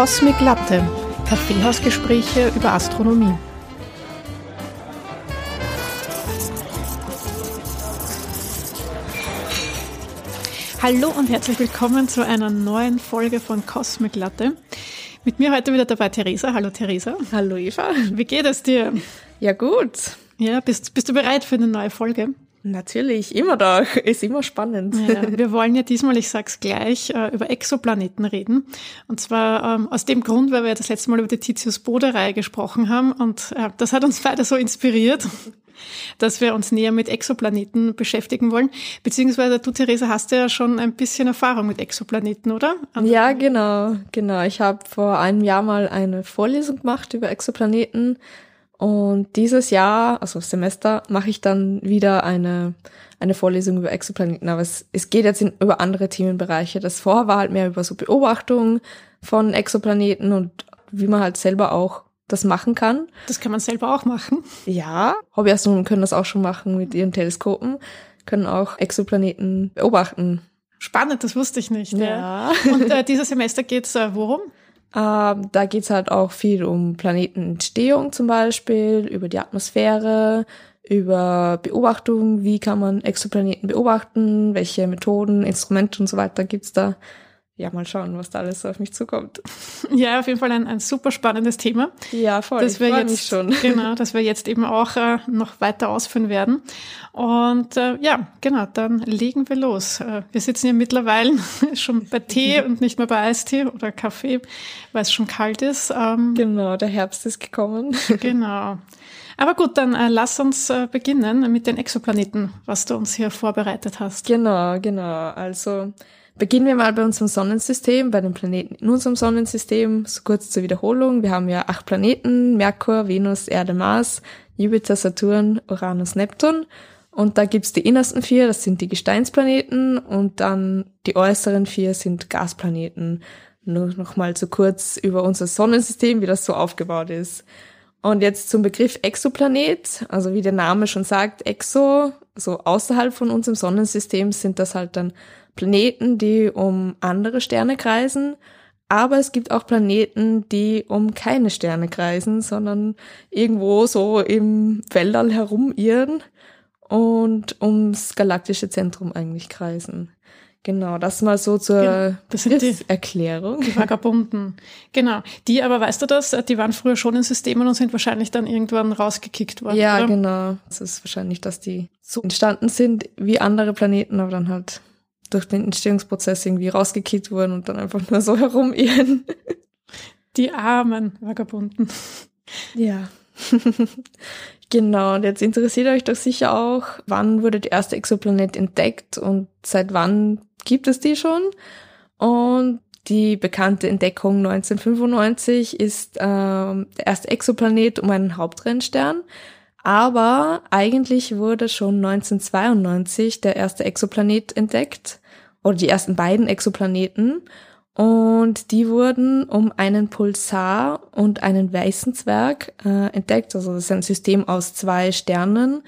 Cosmic Latte, Kaffeehausgespräche über Astronomie. Hallo und herzlich willkommen zu einer neuen Folge von Cosmic Latte. Mit mir heute wieder dabei Theresa. Hallo Theresa. Hallo Eva. Wie geht es dir? Ja gut. Ja, bist, bist du bereit für eine neue Folge? Natürlich, immer doch. Ist immer spannend. Ja, wir wollen ja diesmal, ich sag's gleich, äh, über Exoplaneten reden. Und zwar ähm, aus dem Grund, weil wir das letzte Mal über die Titius-Bode-Reihe gesprochen haben. Und äh, das hat uns beide so inspiriert, dass wir uns näher mit Exoplaneten beschäftigen wollen. Beziehungsweise du, Theresa, hast ja schon ein bisschen Erfahrung mit Exoplaneten, oder? Ja, genau, genau. Ich habe vor einem Jahr mal eine Vorlesung gemacht über Exoplaneten und dieses Jahr, also Semester, mache ich dann wieder eine, eine Vorlesung über Exoplaneten. Aber es, es geht jetzt in, über andere Themenbereiche. Das vorher war halt mehr über so Beobachtung von Exoplaneten und wie man halt selber auch das machen kann. Das kann man selber auch machen. Ja, Hobbyastronomen können das auch schon machen mit ihren Teleskopen, können auch Exoplaneten beobachten. Spannend, das wusste ich nicht. Ja. ja. Und äh, dieses Semester geht's äh, worum? Ähm, da geht's halt auch viel um Planetenentstehung zum Beispiel, über die Atmosphäre, über Beobachtung, wie kann man Exoplaneten beobachten, welche Methoden, Instrumente und so weiter gibt's da ja, mal schauen, was da alles auf mich zukommt. Ja, auf jeden Fall ein, ein super spannendes Thema. Ja, voll. Das wir jetzt schon. Genau, dass wir jetzt eben auch äh, noch weiter ausführen werden. Und äh, ja, genau, dann legen wir los. Äh, wir sitzen ja mittlerweile schon bei Tee und nicht mehr bei Eistee oder Kaffee, weil es schon kalt ist. Ähm, genau, der Herbst ist gekommen. Genau. Aber gut, dann äh, lass uns äh, beginnen mit den Exoplaneten, was du uns hier vorbereitet hast. Genau, genau. Also Beginnen wir mal bei unserem Sonnensystem, bei den Planeten in unserem Sonnensystem. So kurz zur Wiederholung. Wir haben ja acht Planeten, Merkur, Venus, Erde, Mars, Jupiter, Saturn, Uranus, Neptun. Und da gibt's die innersten vier, das sind die Gesteinsplaneten. Und dann die äußeren vier sind Gasplaneten. Nur noch mal so kurz über unser Sonnensystem, wie das so aufgebaut ist. Und jetzt zum Begriff Exoplanet. Also wie der Name schon sagt, Exo, so außerhalb von unserem Sonnensystem sind das halt dann Planeten, die um andere Sterne kreisen, aber es gibt auch Planeten, die um keine Sterne kreisen, sondern irgendwo so im Weltall herumirren und ums galaktische Zentrum eigentlich kreisen. Genau, das mal so zur genau, das sind die, Erklärung. Die Vagabunden. Genau. Die aber, weißt du das, die waren früher schon in Systemen und sind wahrscheinlich dann irgendwann rausgekickt worden. Ja, oder? genau. Es ist wahrscheinlich, dass die so entstanden sind wie andere Planeten, aber dann halt durch den Entstehungsprozess irgendwie rausgekickt wurden und dann einfach nur so herumirren. Die armen Vagabunden. Ja. genau, und jetzt interessiert euch doch sicher auch, wann wurde der erste Exoplanet entdeckt und seit wann gibt es die schon? Und die bekannte Entdeckung 1995 ist ähm, der erste Exoplanet um einen Hauptrennstern. Aber eigentlich wurde schon 1992 der erste Exoplanet entdeckt oder die ersten beiden Exoplaneten und die wurden um einen Pulsar und einen weißen Zwerg äh, entdeckt. Also das ist ein System aus zwei Sternen.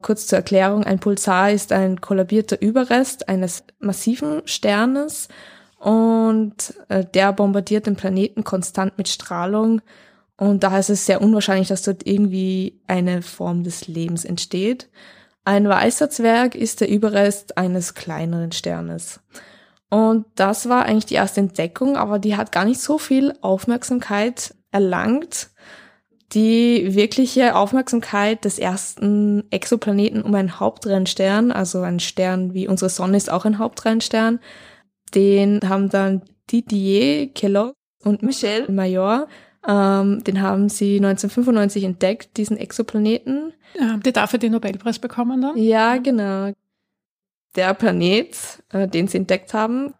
Kurz zur Erklärung, ein Pulsar ist ein kollabierter Überrest eines massiven Sternes und äh, der bombardiert den Planeten konstant mit Strahlung und daher ist es sehr unwahrscheinlich, dass dort irgendwie eine Form des Lebens entsteht. Ein weißer Zwerg ist der Überrest eines kleineren Sternes. Und das war eigentlich die erste Entdeckung, aber die hat gar nicht so viel Aufmerksamkeit erlangt. Die wirkliche Aufmerksamkeit des ersten Exoplaneten um einen Hauptrennstern, also ein Stern wie unsere Sonne ist auch ein Hauptrennstern, den haben dann Didier Kellogg und Michel Major ähm, den haben sie 1995 entdeckt, diesen Exoplaneten. Ja, die dafür den Nobelpreis bekommen dann? Ja, genau. Der Planet, äh, den sie entdeckt haben,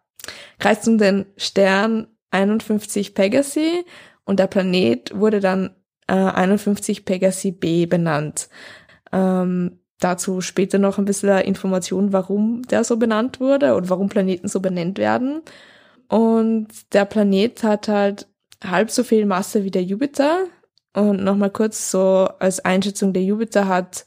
kreist um den Stern 51 Pegasi und der Planet wurde dann äh, 51 Pegasi b benannt. Ähm, dazu später noch ein bisschen Information, warum der so benannt wurde und warum Planeten so benannt werden. Und der Planet hat halt halb so viel Masse wie der Jupiter. Und nochmal kurz so als Einschätzung, der Jupiter hat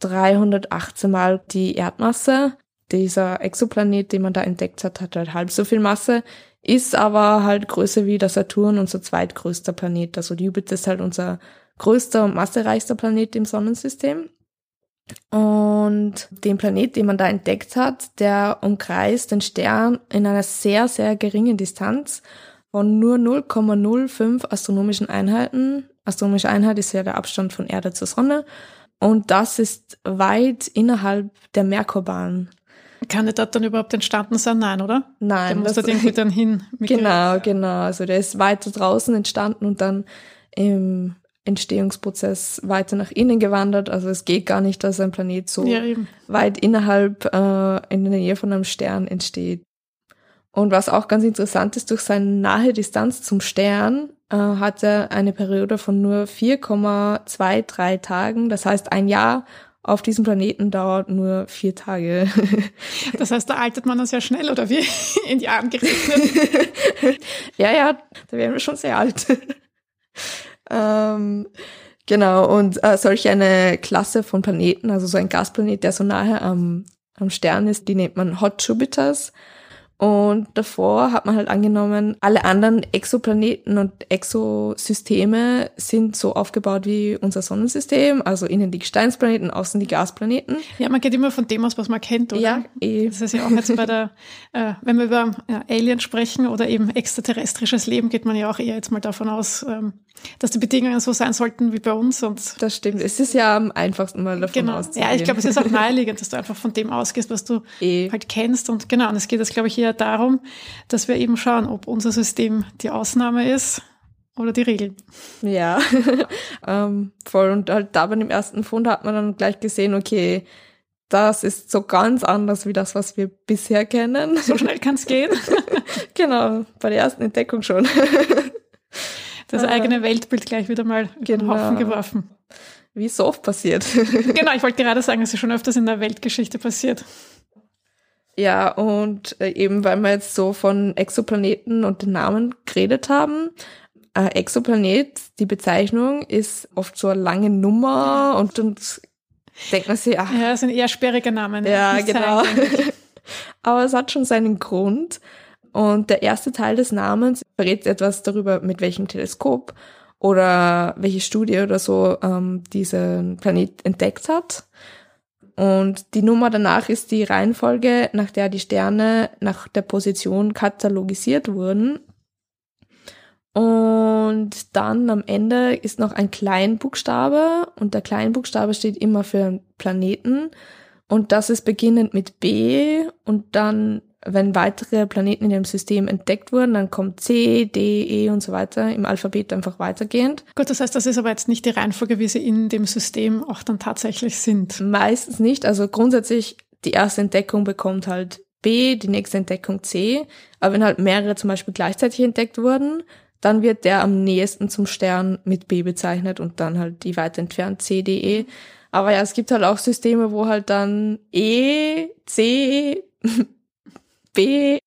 318 mal die Erdmasse. dieser Exoplanet, den man da entdeckt hat, hat halt halb so viel Masse, ist aber halt größer wie der Saturn, unser zweitgrößter Planet. Also Jupiter ist halt unser größter und massereichster Planet im Sonnensystem. Und den Planet, den man da entdeckt hat, der umkreist den Stern in einer sehr, sehr geringen Distanz von nur 0,05 astronomischen Einheiten. Astronomische Einheit ist ja der Abstand von Erde zur Sonne. Und das ist weit innerhalb der Merkurbahn. Kann der dort dann überhaupt entstanden sein? Nein, oder? Nein. Der muss dort irgendwie dann hin. Genau, genau. Also der ist weiter draußen entstanden und dann im Entstehungsprozess weiter nach innen gewandert. Also es geht gar nicht, dass ein Planet so ja, weit innerhalb äh, in der Nähe von einem Stern entsteht. Und was auch ganz interessant ist, durch seine nahe Distanz zum Stern äh, hat er eine Periode von nur 4,23 Tagen. Das heißt, ein Jahr auf diesem Planeten dauert nur vier Tage. Das heißt, da altert man dann sehr schnell, oder wie? In Jahren gerechnet? ja, ja, da wären wir schon sehr alt. ähm, genau, und äh, solch eine Klasse von Planeten, also so ein Gasplanet, der so nahe am, am Stern ist, die nennt man Hot Jupiters. Und davor hat man halt angenommen, alle anderen Exoplaneten und Exosysteme sind so aufgebaut wie unser Sonnensystem, also innen die Gesteinsplaneten, außen die Gasplaneten. Ja, man geht immer von dem aus, was man kennt, oder? Ja, eh. Das ist ja auch jetzt bei der, äh, wenn wir über ja, Aliens sprechen oder eben extraterrestrisches Leben, geht man ja auch eher jetzt mal davon aus, ähm, dass die Bedingungen so sein sollten wie bei uns. Und das stimmt. Es ist ja am einfachsten mal davon genau. auszugehen. Ja, ich glaube, es ist auch naheliegend, dass du einfach von dem ausgehst, was du e. halt kennst. Und genau, und es geht jetzt, glaube ich, eher darum, dass wir eben schauen, ob unser System die Ausnahme ist oder die Regel. Ja, ähm, voll. Und halt da bei dem ersten Fund hat man dann gleich gesehen, okay, das ist so ganz anders wie das, was wir bisher kennen. So schnell kann es gehen. genau, bei der ersten Entdeckung schon das eigene Weltbild gleich wieder mal genau. den Haufen geworfen. Wie so oft passiert. genau, ich wollte gerade sagen, es ist schon öfters in der Weltgeschichte passiert. Ja, und äh, eben weil wir jetzt so von Exoplaneten und den Namen geredet haben, äh, Exoplanet, die Bezeichnung ist oft so eine lange Nummer und, und denkt man sich, ach. Ja, das sind eher sperrige Namen. Ja, genau. Aber es hat schon seinen Grund. Und der erste Teil des Namens verrät etwas darüber, mit welchem Teleskop oder welche Studie oder so ähm, diesen Planet entdeckt hat. Und die Nummer danach ist die Reihenfolge, nach der die Sterne nach der Position katalogisiert wurden. Und dann am Ende ist noch ein Kleinbuchstabe und der Kleinbuchstabe steht immer für einen Planeten. Und das ist beginnend mit B und dann wenn weitere Planeten in dem System entdeckt wurden, dann kommt C, D, E und so weiter im Alphabet einfach weitergehend. Gut, das heißt, das ist aber jetzt nicht die Reihenfolge, wie sie in dem System auch dann tatsächlich sind. Meistens nicht. Also grundsätzlich, die erste Entdeckung bekommt halt B, die nächste Entdeckung C. Aber wenn halt mehrere zum Beispiel gleichzeitig entdeckt wurden, dann wird der am nächsten zum Stern mit B bezeichnet und dann halt die weiter entfernt C, D, E. Aber ja, es gibt halt auch Systeme, wo halt dann E, C, B,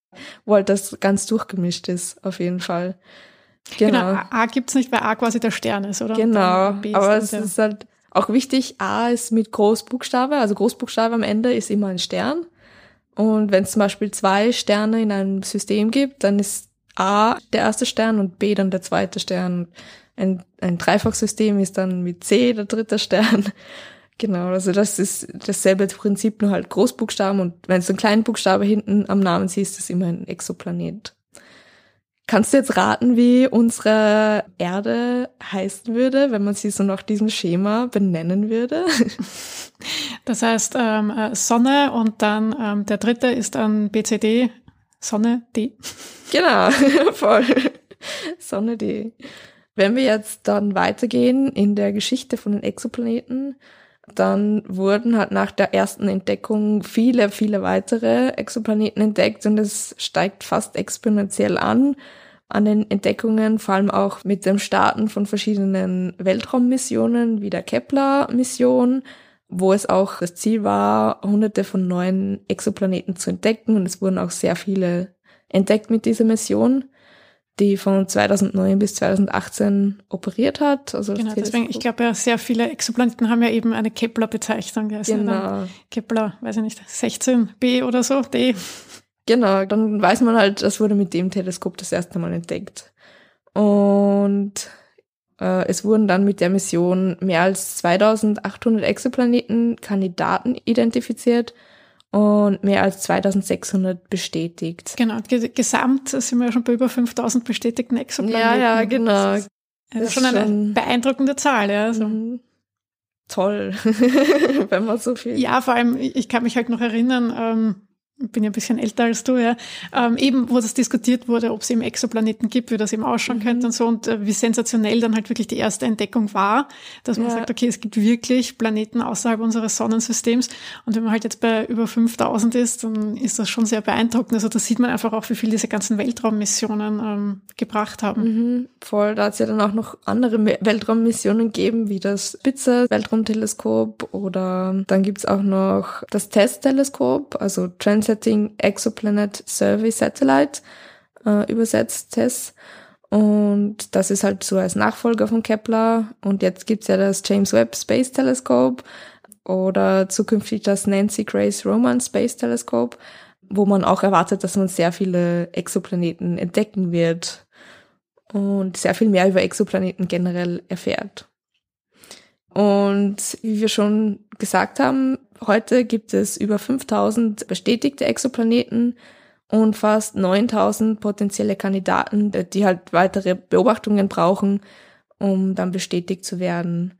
wo halt das ganz durchgemischt ist, auf jeden Fall. Genau, genau A gibt's nicht, weil A quasi der Stern ist, oder? Genau, aber es ist halt auch wichtig, A ist mit Großbuchstabe, also Großbuchstabe am Ende ist immer ein Stern. Und wenn es zum Beispiel zwei Sterne in einem System gibt, dann ist A der erste Stern und B dann der zweite Stern. Ein, ein Dreifachsystem ist dann mit C der dritte Stern. Genau, also das ist dasselbe Prinzip, nur halt Großbuchstaben und wenn du einen kleinen Buchstabe hinten am Namen siehst, ist immer ein Exoplanet. Kannst du jetzt raten, wie unsere Erde heißen würde, wenn man sie so nach diesem Schema benennen würde? Das heißt ähm, äh, Sonne und dann ähm, der dritte ist dann BCD, Sonne D. Genau, voll. Sonne D. Wenn wir jetzt dann weitergehen in der Geschichte von den Exoplaneten, dann wurden halt nach der ersten Entdeckung viele, viele weitere Exoplaneten entdeckt und es steigt fast exponentiell an an den Entdeckungen, vor allem auch mit dem Starten von verschiedenen Weltraummissionen wie der Kepler-Mission, wo es auch das Ziel war, hunderte von neuen Exoplaneten zu entdecken und es wurden auch sehr viele entdeckt mit dieser Mission. Die von 2009 bis 2018 operiert hat. Also genau, deswegen, ich glaube ja, sehr viele Exoplaneten haben ja eben eine Kepler-Bezeichnung. Genau. Kepler, weiß ich nicht, 16b oder so, D. Genau, dann weiß man halt, das wurde mit dem Teleskop das erste Mal entdeckt. Und äh, es wurden dann mit der Mission mehr als 2800 Exoplaneten-Kandidaten identifiziert und mehr als 2600 bestätigt. Genau, gesamt sind wir ja schon bei über 5000 bestätigten Exoplaneten. Ja, ja, genau. Das ist, das ist schon eine schon beeindruckende Zahl, ja. Also. Mhm. Toll, wenn man so viel. Ja, vor allem, ich kann mich halt noch erinnern, ähm, bin ja ein bisschen älter als du, ja, ähm, eben wo das diskutiert wurde, ob es eben Exoplaneten gibt, wie das eben ausschauen mhm. könnte und so und äh, wie sensationell dann halt wirklich die erste Entdeckung war, dass man ja. sagt, okay, es gibt wirklich Planeten außerhalb unseres Sonnensystems und wenn man halt jetzt bei über 5000 ist, dann ist das schon sehr beeindruckend. Also da sieht man einfach auch, wie viel diese ganzen Weltraummissionen ähm, gebracht haben. Mhm, voll, da hat es ja dann auch noch andere Weltraummissionen gegeben, wie das Spitzer Weltraumteleskop oder dann gibt's auch noch das Testteleskop, also Trans Setting Exoplanet Survey Satellite äh, übersetzt, TESS. Und das ist halt so als Nachfolger von Kepler. Und jetzt gibt's ja das James Webb Space Telescope oder zukünftig das Nancy Grace Roman Space Telescope, wo man auch erwartet, dass man sehr viele Exoplaneten entdecken wird und sehr viel mehr über Exoplaneten generell erfährt. Und wie wir schon gesagt haben, heute gibt es über 5000 bestätigte Exoplaneten und fast 9000 potenzielle Kandidaten, die halt weitere Beobachtungen brauchen, um dann bestätigt zu werden.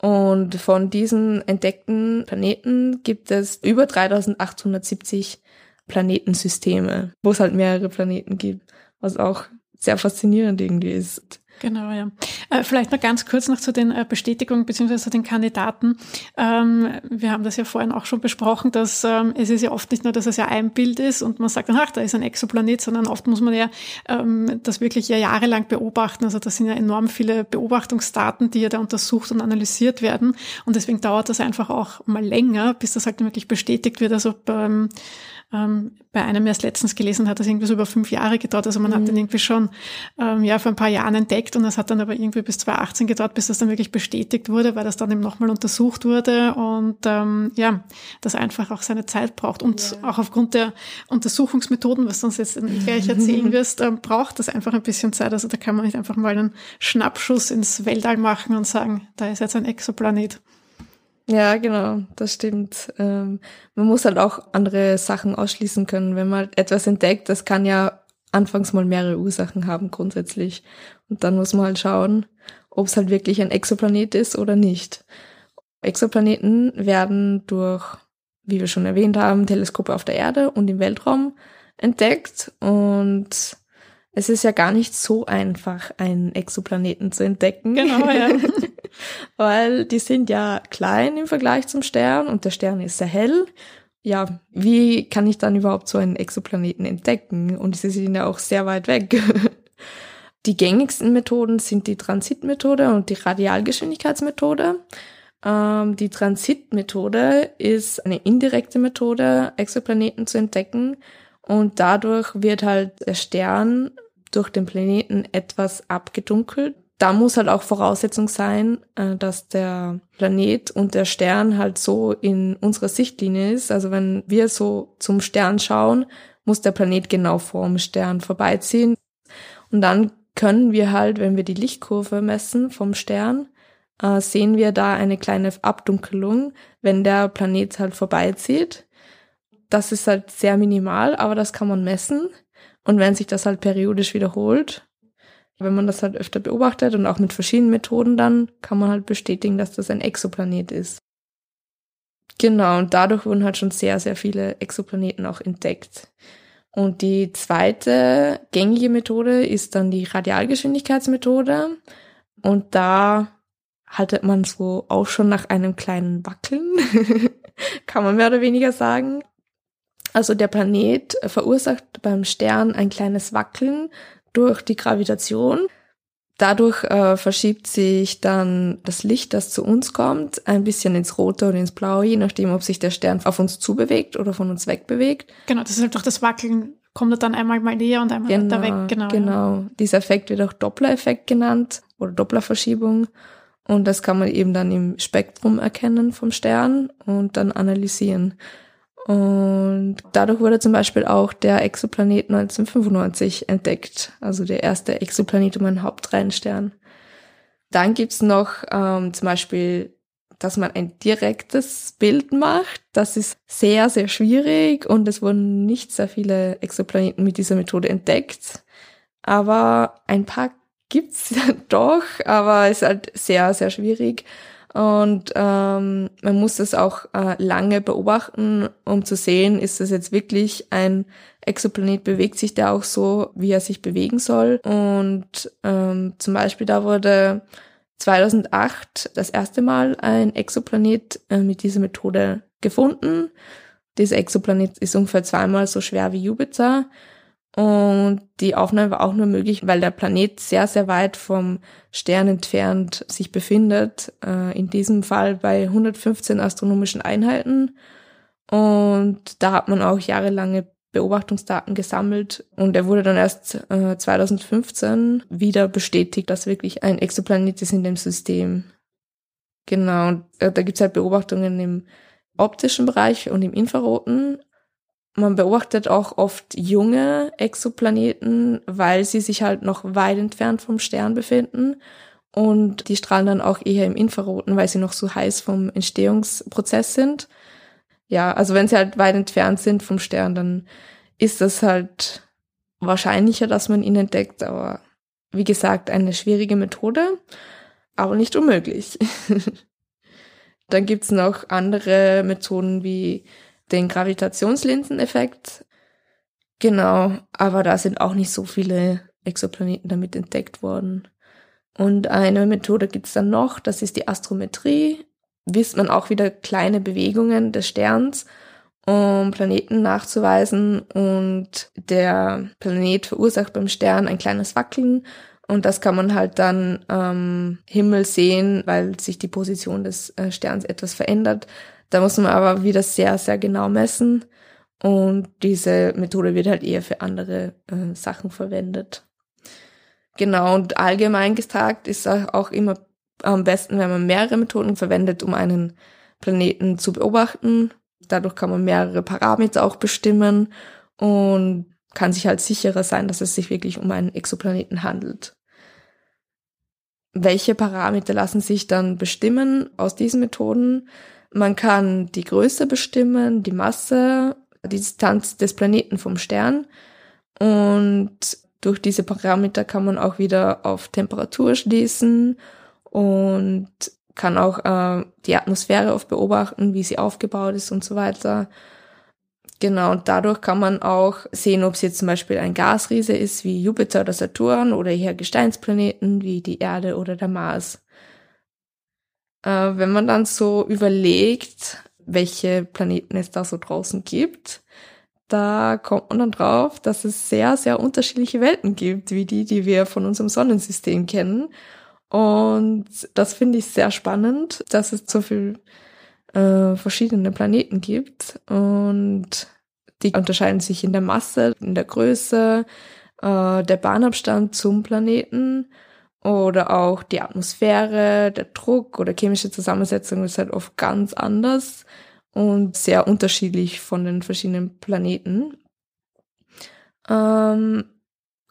Und von diesen entdeckten Planeten gibt es über 3870 Planetensysteme, wo es halt mehrere Planeten gibt, was auch sehr faszinierend irgendwie ist. Genau, ja. Äh, vielleicht noch ganz kurz noch zu den äh, Bestätigungen beziehungsweise den Kandidaten. Ähm, wir haben das ja vorhin auch schon besprochen, dass ähm, es ist ja oft nicht nur, dass es ja ein Bild ist und man sagt dann, ach, da ist ein Exoplanet, sondern oft muss man ja ähm, das wirklich ja jahrelang beobachten. Also das sind ja enorm viele Beobachtungsdaten, die ja da untersucht und analysiert werden. Und deswegen dauert das einfach auch mal länger, bis das halt wirklich bestätigt wird. Also beim ähm, bei einem erst letztens gelesen hat, das irgendwie so über fünf Jahre gedauert. Also man mhm. hat den irgendwie schon ähm, ja vor ein paar Jahren entdeckt und das hat dann aber irgendwie bis 2018 gedauert, bis das dann wirklich bestätigt wurde, weil das dann eben nochmal untersucht wurde und ähm, ja, das einfach auch seine Zeit braucht. Und ja. auch aufgrund der Untersuchungsmethoden, was du uns jetzt gleich erzählen wirst, ähm, braucht das einfach ein bisschen Zeit. Also da kann man nicht einfach mal einen Schnappschuss ins Weltall machen und sagen, da ist jetzt ein Exoplanet. Ja, genau, das stimmt. Ähm, man muss halt auch andere Sachen ausschließen können. Wenn man etwas entdeckt, das kann ja anfangs mal mehrere Ursachen haben grundsätzlich. Und dann muss man halt schauen, ob es halt wirklich ein Exoplanet ist oder nicht. Exoplaneten werden durch, wie wir schon erwähnt haben, Teleskope auf der Erde und im Weltraum entdeckt. Und es ist ja gar nicht so einfach, einen Exoplaneten zu entdecken. Genau, ja. Weil die sind ja klein im Vergleich zum Stern und der Stern ist sehr hell. Ja, wie kann ich dann überhaupt so einen Exoplaneten entdecken? Und sie sind ja auch sehr weit weg. Die gängigsten Methoden sind die Transitmethode und die Radialgeschwindigkeitsmethode. Ähm, die Transitmethode ist eine indirekte Methode, Exoplaneten zu entdecken. Und dadurch wird halt der Stern durch den Planeten etwas abgedunkelt da muss halt auch Voraussetzung sein, äh, dass der Planet und der Stern halt so in unserer Sichtlinie ist. Also wenn wir so zum Stern schauen, muss der Planet genau vor dem Stern vorbeiziehen. Und dann können wir halt, wenn wir die Lichtkurve messen vom Stern, äh, sehen wir da eine kleine Abdunkelung, wenn der Planet halt vorbeizieht. Das ist halt sehr minimal, aber das kann man messen. Und wenn sich das halt periodisch wiederholt, wenn man das halt öfter beobachtet und auch mit verschiedenen Methoden dann, kann man halt bestätigen, dass das ein Exoplanet ist. Genau, und dadurch wurden halt schon sehr, sehr viele Exoplaneten auch entdeckt. Und die zweite gängige Methode ist dann die Radialgeschwindigkeitsmethode. Und da haltet man so auch schon nach einem kleinen Wackeln, kann man mehr oder weniger sagen. Also der Planet verursacht beim Stern ein kleines Wackeln, durch die Gravitation. Dadurch äh, verschiebt sich dann das Licht, das zu uns kommt, ein bisschen ins Rote oder ins Blaue, je nachdem, ob sich der Stern auf uns zubewegt oder von uns wegbewegt. Genau, das ist halt durch das Wackeln kommt er dann einmal mal näher und einmal genau, weiter weg. Genau, genau. Dieser Effekt wird auch Doppler-Effekt genannt oder Dopplerverschiebung. Und das kann man eben dann im Spektrum erkennen vom Stern und dann analysieren. Und dadurch wurde zum Beispiel auch der Exoplanet 1995 entdeckt, also der erste Exoplanet um einen Hauptreihenstern. Dann gibt's noch ähm, zum Beispiel, dass man ein direktes Bild macht. Das ist sehr, sehr schwierig und es wurden nicht sehr viele Exoplaneten mit dieser Methode entdeckt. Aber ein paar gibt's doch, aber es ist halt sehr, sehr schwierig. Und ähm, man muss das auch äh, lange beobachten, um zu sehen, ist das jetzt wirklich ein Exoplanet, bewegt sich der auch so, wie er sich bewegen soll. Und ähm, zum Beispiel da wurde 2008 das erste Mal ein Exoplanet äh, mit dieser Methode gefunden. Dieser Exoplanet ist ungefähr zweimal so schwer wie Jupiter und die Aufnahme war auch nur möglich, weil der Planet sehr, sehr weit vom Stern entfernt sich befindet. Äh, in diesem Fall bei 115 astronomischen Einheiten. Und da hat man auch jahrelange Beobachtungsdaten gesammelt und er wurde dann erst 2015 äh, wieder bestätigt, dass wirklich ein Exoplanet ist in dem System. Genau, und äh, da gibt es halt Beobachtungen im optischen Bereich und im Infraroten man beobachtet auch oft junge Exoplaneten, weil sie sich halt noch weit entfernt vom Stern befinden. Und die strahlen dann auch eher im Infraroten, weil sie noch so heiß vom Entstehungsprozess sind. Ja, also wenn sie halt weit entfernt sind vom Stern, dann ist das halt wahrscheinlicher, dass man ihn entdeckt. Aber wie gesagt, eine schwierige Methode, aber nicht unmöglich. dann gibt's noch andere Methoden wie den Gravitationslinseneffekt. Genau, aber da sind auch nicht so viele Exoplaneten damit entdeckt worden. Und eine Methode gibt's dann noch, das ist die Astrometrie. Wisst man auch wieder kleine Bewegungen des Sterns, um Planeten nachzuweisen. Und der Planet verursacht beim Stern ein kleines Wackeln. Und das kann man halt dann am Himmel sehen, weil sich die Position des äh, Sterns etwas verändert. Da muss man aber wieder sehr, sehr genau messen. Und diese Methode wird halt eher für andere äh, Sachen verwendet. Genau, und allgemein gesagt ist auch immer am besten, wenn man mehrere Methoden verwendet, um einen Planeten zu beobachten. Dadurch kann man mehrere Parameter auch bestimmen und kann sich halt sicherer sein, dass es sich wirklich um einen Exoplaneten handelt. Welche Parameter lassen sich dann bestimmen aus diesen Methoden? Man kann die Größe bestimmen, die Masse, die Distanz des Planeten vom Stern und durch diese Parameter kann man auch wieder auf Temperatur schließen und kann auch äh, die Atmosphäre oft beobachten, wie sie aufgebaut ist und so weiter. Genau, und dadurch kann man auch sehen, ob es jetzt zum Beispiel ein Gasriese ist wie Jupiter oder Saturn oder eher Gesteinsplaneten wie die Erde oder der Mars. Äh, wenn man dann so überlegt, welche Planeten es da so draußen gibt, da kommt man dann drauf, dass es sehr, sehr unterschiedliche Welten gibt, wie die, die wir von unserem Sonnensystem kennen. Und das finde ich sehr spannend, dass es so viel äh, verschiedene Planeten gibt. Und die unterscheiden sich in der Masse, in der Größe, äh, der Bahnabstand zum Planeten oder auch die Atmosphäre, der Druck oder chemische Zusammensetzung ist halt oft ganz anders und sehr unterschiedlich von den verschiedenen Planeten. Ähm,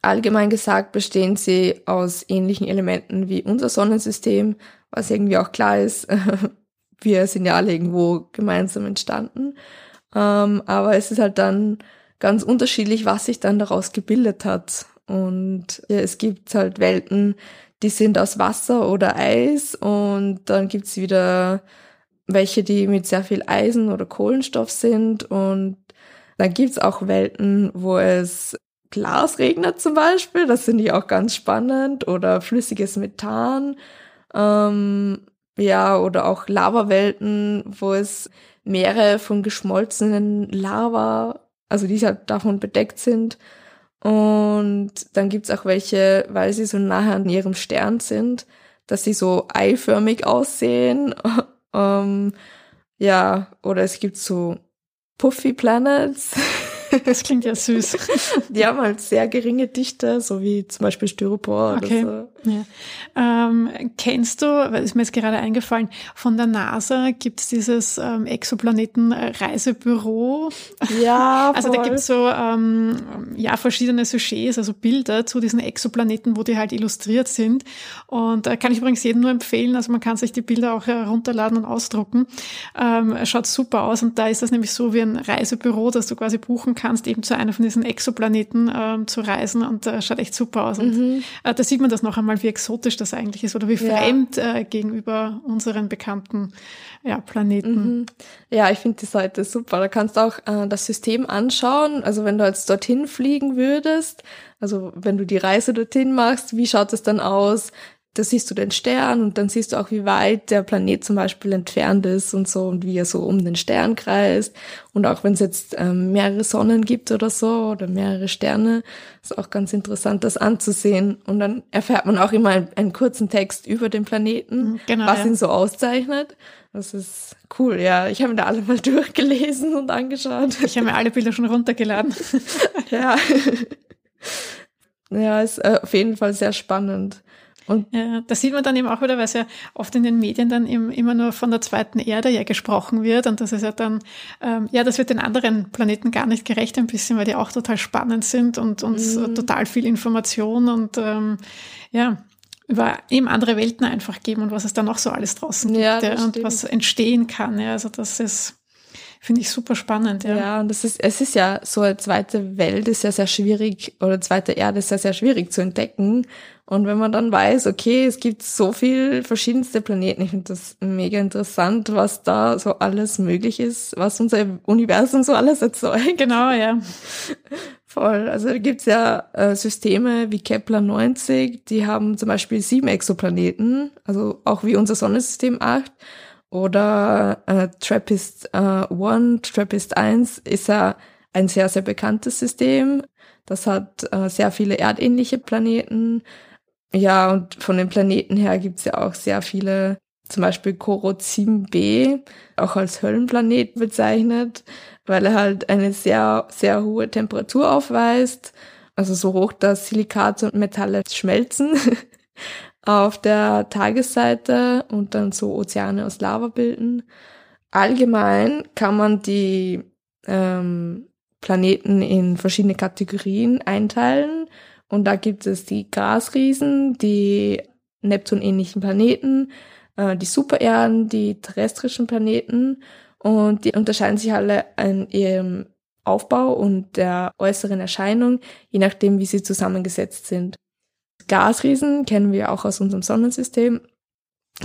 allgemein gesagt bestehen sie aus ähnlichen Elementen wie unser Sonnensystem, was irgendwie auch klar ist. Wir sind ja alle irgendwo gemeinsam entstanden. Ähm, aber es ist halt dann ganz unterschiedlich, was sich dann daraus gebildet hat. Und ja, es gibt halt Welten, die sind aus Wasser oder Eis und dann gibt's wieder welche, die mit sehr viel Eisen oder Kohlenstoff sind und dann gibt's auch Welten, wo es Glas regnet zum Beispiel, das finde ich auch ganz spannend, oder flüssiges Methan, ähm, ja, oder auch Lavawelten, wo es Meere von geschmolzenen Lava, also die halt davon bedeckt sind und dann gibt's auch welche, weil sie so nahe an ihrem Stern sind, dass sie so eiförmig aussehen. ähm, ja, oder es gibt so Puffy Planets. Das klingt ja süß. Die haben halt sehr geringe Dichte, so wie zum Beispiel Styropor okay. oder so. Ja. Ähm, kennst du, weil ist mir jetzt gerade eingefallen, von der NASA gibt es dieses ähm, Exoplaneten-Reisebüro. Ja, Also da gibt es so ähm, ja, verschiedene Sujets, also Bilder zu diesen Exoplaneten, wo die halt illustriert sind. Und da äh, kann ich übrigens jedem nur empfehlen, also man kann sich die Bilder auch herunterladen und ausdrucken. Ähm, schaut super aus und da ist das nämlich so wie ein Reisebüro, das du quasi buchen kannst, eben zu einer von diesen Exoplaneten ähm, zu reisen und äh, schaut echt super aus. Und Mhm. äh, da sieht man das noch einmal, wie exotisch das eigentlich ist oder wie Ja. fremd äh, gegenüber unseren bekannten ja, Planeten. Mhm. Ja, ich finde die Seite super. Da kannst du auch äh, das System anschauen. Also wenn du jetzt dorthin fliegen würdest, also wenn du die Reise dorthin machst, wie schaut es dann aus? Da siehst du den Stern und dann siehst du auch, wie weit der Planet zum Beispiel entfernt ist und so und wie er so um den Stern kreist. Und auch wenn es jetzt ähm, mehrere Sonnen gibt oder so oder mehrere Sterne, ist auch ganz interessant, das anzusehen. Und dann erfährt man auch immer einen, einen kurzen Text über den Planeten, Genau, was ja. ihn so auszeichnet. Das ist cool, ja. Ich habe mir da alle mal durchgelesen und angeschaut. Ich habe mir alle Bilder schon runtergeladen. Ja. Ja, ist äh, auf jeden Fall sehr spannend. Und Ja, das sieht man dann eben auch wieder, weil es ja oft in den Medien dann eben immer nur von der zweiten Erde ja gesprochen wird und das ist ja dann, ähm, ja, das wird den anderen Planeten gar nicht gerecht ein bisschen, weil die auch total spannend sind und uns Mhm. total viel Information und ähm, ja, über eben andere Welten einfach geben und was es da noch so alles draußen gibt Ja, ja, und stimmt. was entstehen kann. Ja, also das ist, finde ich super spannend. Ja. ja, und das ist, es ist ja so eine zweite Welt ist ja sehr schwierig oder zweite Erde ist ja sehr schwierig zu entdecken. Und wenn man dann weiß, okay, es gibt so viel verschiedenste Planeten, ich finde das mega interessant, was da so alles möglich ist, was unser Universum so alles erzeugt. Genau, ja. Voll. Also da gibt's ja äh, Systeme wie Kepler 90, die haben zum Beispiel sieben Exoplaneten, also auch wie unser Sonnensystem acht. Oder äh, TRAPPIST äh, 1, TRAPPIST 1 ist ja ein sehr, sehr bekanntes System. Das hat äh, sehr viele erdähnliche Planeten. Ja, und von den Planeten her gibt's ja auch sehr viele, zum Beispiel Korozim B, auch als Höllenplanet bezeichnet, weil er halt eine sehr, sehr hohe Temperatur aufweist. Also so hoch, dass Silikate und Metalle schmelzen auf der Tagesseite und dann so Ozeane aus Lava bilden. Allgemein kann man die ähm, Planeten in verschiedene Kategorien einteilen. Und da gibt es die Gasriesen, die Neptunähnlichen Planeten, äh, die Supererden, die terrestrischen Planeten. Und die unterscheiden sich alle an ihrem Aufbau und der äußeren Erscheinung, je nachdem, wie sie zusammengesetzt sind. Gasriesen kennen wir auch aus unserem Sonnensystem,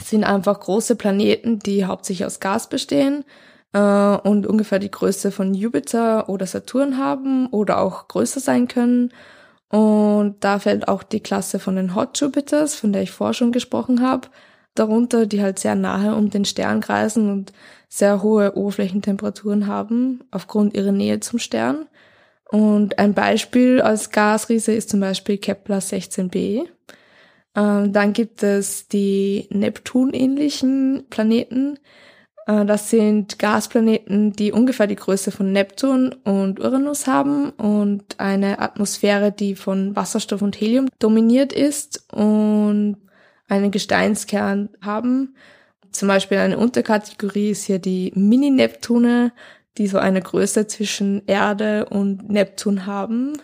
sind einfach große Planeten, die hauptsächlich aus Gas bestehen äh, und ungefähr die Größe von Jupiter oder Saturn haben oder auch größer sein können. Und da fällt auch die Klasse von den Hot Jupiters, von der ich vorher schon gesprochen habe, darunter, die halt sehr nahe um den Stern kreisen und sehr hohe Oberflächentemperaturen haben aufgrund ihrer Nähe zum Stern. Und ein Beispiel als Gasriese ist zum Beispiel Kepler 16b. Ähm, dann gibt es die Neptun-ähnlichen Planeten. Äh, das sind Gasplaneten, die ungefähr die Größe von Neptun und Uranus haben und eine Atmosphäre, die von Wasserstoff und Helium dominiert ist und einen Gesteinskern haben. Zum Beispiel eine Unterkategorie ist hier die Mini-Neptune, die so eine Größe zwischen Erde und Neptun haben.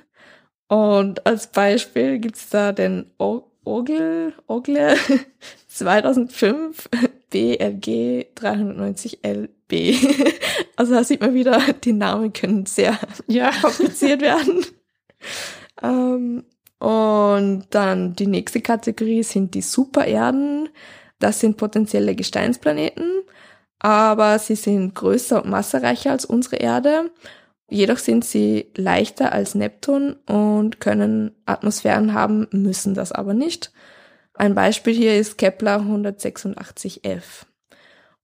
Und als Beispiel gibt's da den Ogle, Ogle 2005 BLG 390LB. Also da sieht man wieder, die Namen können sehr Ja. kompliziert werden. ähm, und dann die nächste Kategorie sind die Supererden. Das sind potenzielle Gesteinsplaneten, aber sie sind größer und massereicher als unsere Erde. Jedoch sind sie leichter als Neptun und können Atmosphären haben, müssen das aber nicht. Ein Beispiel hier ist Kepler 186f.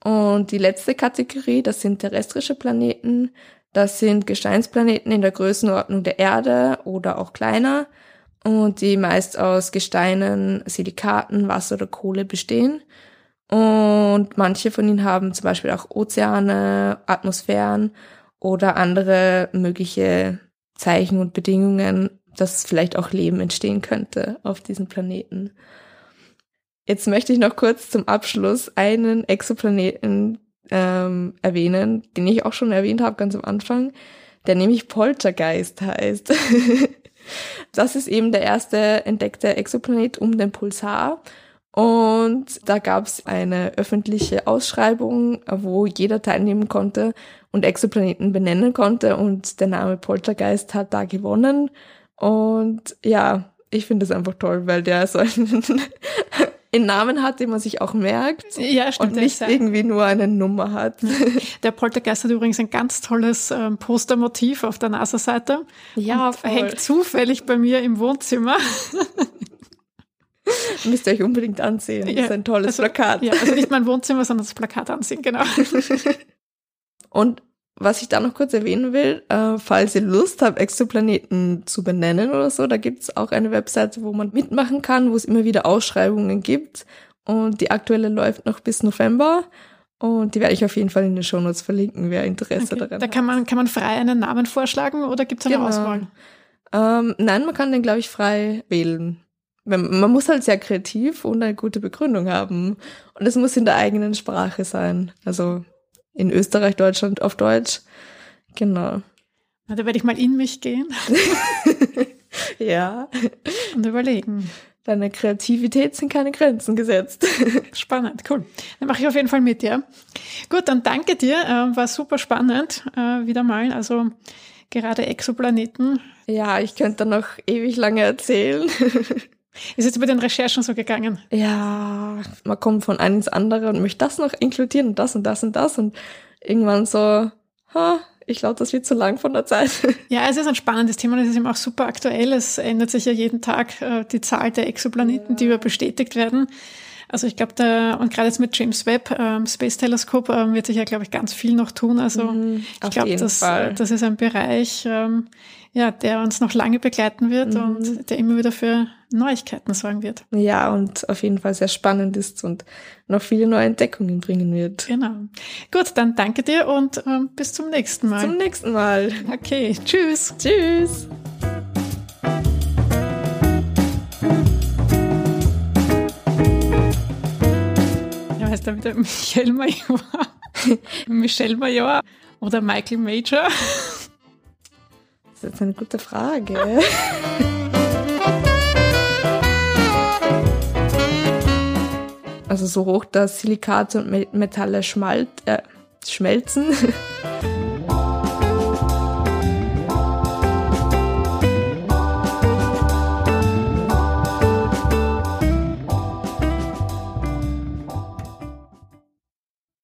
Und die letzte Kategorie, das sind terrestrische Planeten. Das sind Gesteinsplaneten in der Größenordnung der Erde oder auch kleiner und die meist aus Gesteinen, Silikaten, Wasser oder Kohle bestehen. Und manche von ihnen haben zum Beispiel auch Ozeane, Atmosphären oder andere mögliche Zeichen und Bedingungen, dass vielleicht auch Leben entstehen könnte auf diesem Planeten. Jetzt möchte ich noch kurz zum Abschluss einen Exoplaneten ähm, erwähnen, den ich auch schon erwähnt habe ganz am Anfang, der nämlich Poltergeist heißt. das ist eben der erste entdeckte Exoplanet um den Pulsar. Und da gab es eine öffentliche Ausschreibung, wo jeder teilnehmen konnte und Exoplaneten benennen konnte. Und der Name Poltergeist hat da gewonnen. Und ja, ich finde es einfach toll, weil der so einen einen Namen hat, den man sich auch merkt ja, stimmt, und nicht irgendwie nur eine Nummer hat. Der Poltergeist hat übrigens ein ganz tolles ähm, Postermotiv auf der NASA-Seite. Ja, hängt zufällig bei mir im Wohnzimmer. Müsst ihr euch unbedingt ansehen. Das ist ein tolles also, Plakat. Ja, also nicht mein Wohnzimmer, sondern das Plakat ansehen, genau. Und was ich da noch kurz erwähnen will, äh, falls ihr Lust habt, Exoplaneten zu benennen oder so, da gibt es auch eine Webseite, wo man mitmachen kann, wo es immer wieder Ausschreibungen gibt. Und die aktuelle läuft noch bis November. Und die werde ich auf jeden Fall in den Shownotes verlinken, wer Interesse okay. daran da hat. Da kann man, kann man frei einen Namen vorschlagen oder gibt es eine genau. Auswahl? Ähm, nein, man kann den, glaube ich, frei wählen. Man muss halt sehr kreativ und eine gute Begründung haben. Und es muss in der eigenen Sprache sein. Also in Österreich, Deutschland auf Deutsch. Genau. Na, da werde ich mal in mich gehen. ja. Und überlegen. Deine Kreativität sind keine Grenzen gesetzt. Spannend, cool. Dann mache ich auf jeden Fall mit, ja. Gut, dann danke dir. Äh, war super spannend, äh, wieder mal. Also gerade Exoplaneten. Ja, ich könnte noch ewig lange erzählen. Ist jetzt bei den Recherchen so gegangen? Ja, man kommt von einem ins andere und möchte das noch inkludieren und das und das und das und irgendwann so, ha, ich glaube, das wird zu lang von der Zeit. Ja, es ist ein spannendes Thema und es ist eben auch super aktuell. Es ändert sich ja jeden Tag äh, die Zahl der Exoplaneten, ja. die über bestätigt werden. Also ich glaube, da und gerade jetzt mit James Webb ähm, Space Telescope ähm, wird sich ja, glaube ich, ganz viel noch tun. Also mhm, ich glaube, das, das ist ein Bereich, ähm, ja, der uns noch lange begleiten wird mhm. und der immer wieder für Neuigkeiten sorgen wird. Ja, und auf jeden Fall sehr spannend ist und noch viele neue Entdeckungen bringen wird. Genau. Gut, dann danke dir und ähm, bis zum nächsten Mal. Zum nächsten Mal. Okay, tschüss. Tschüss. Ja, heißt er wieder Michel Major? Michel Major oder Michael Major? Das ist eine gute Frage. also so hoch, dass Silikate und Metalle schmalt, äh, schmelzen.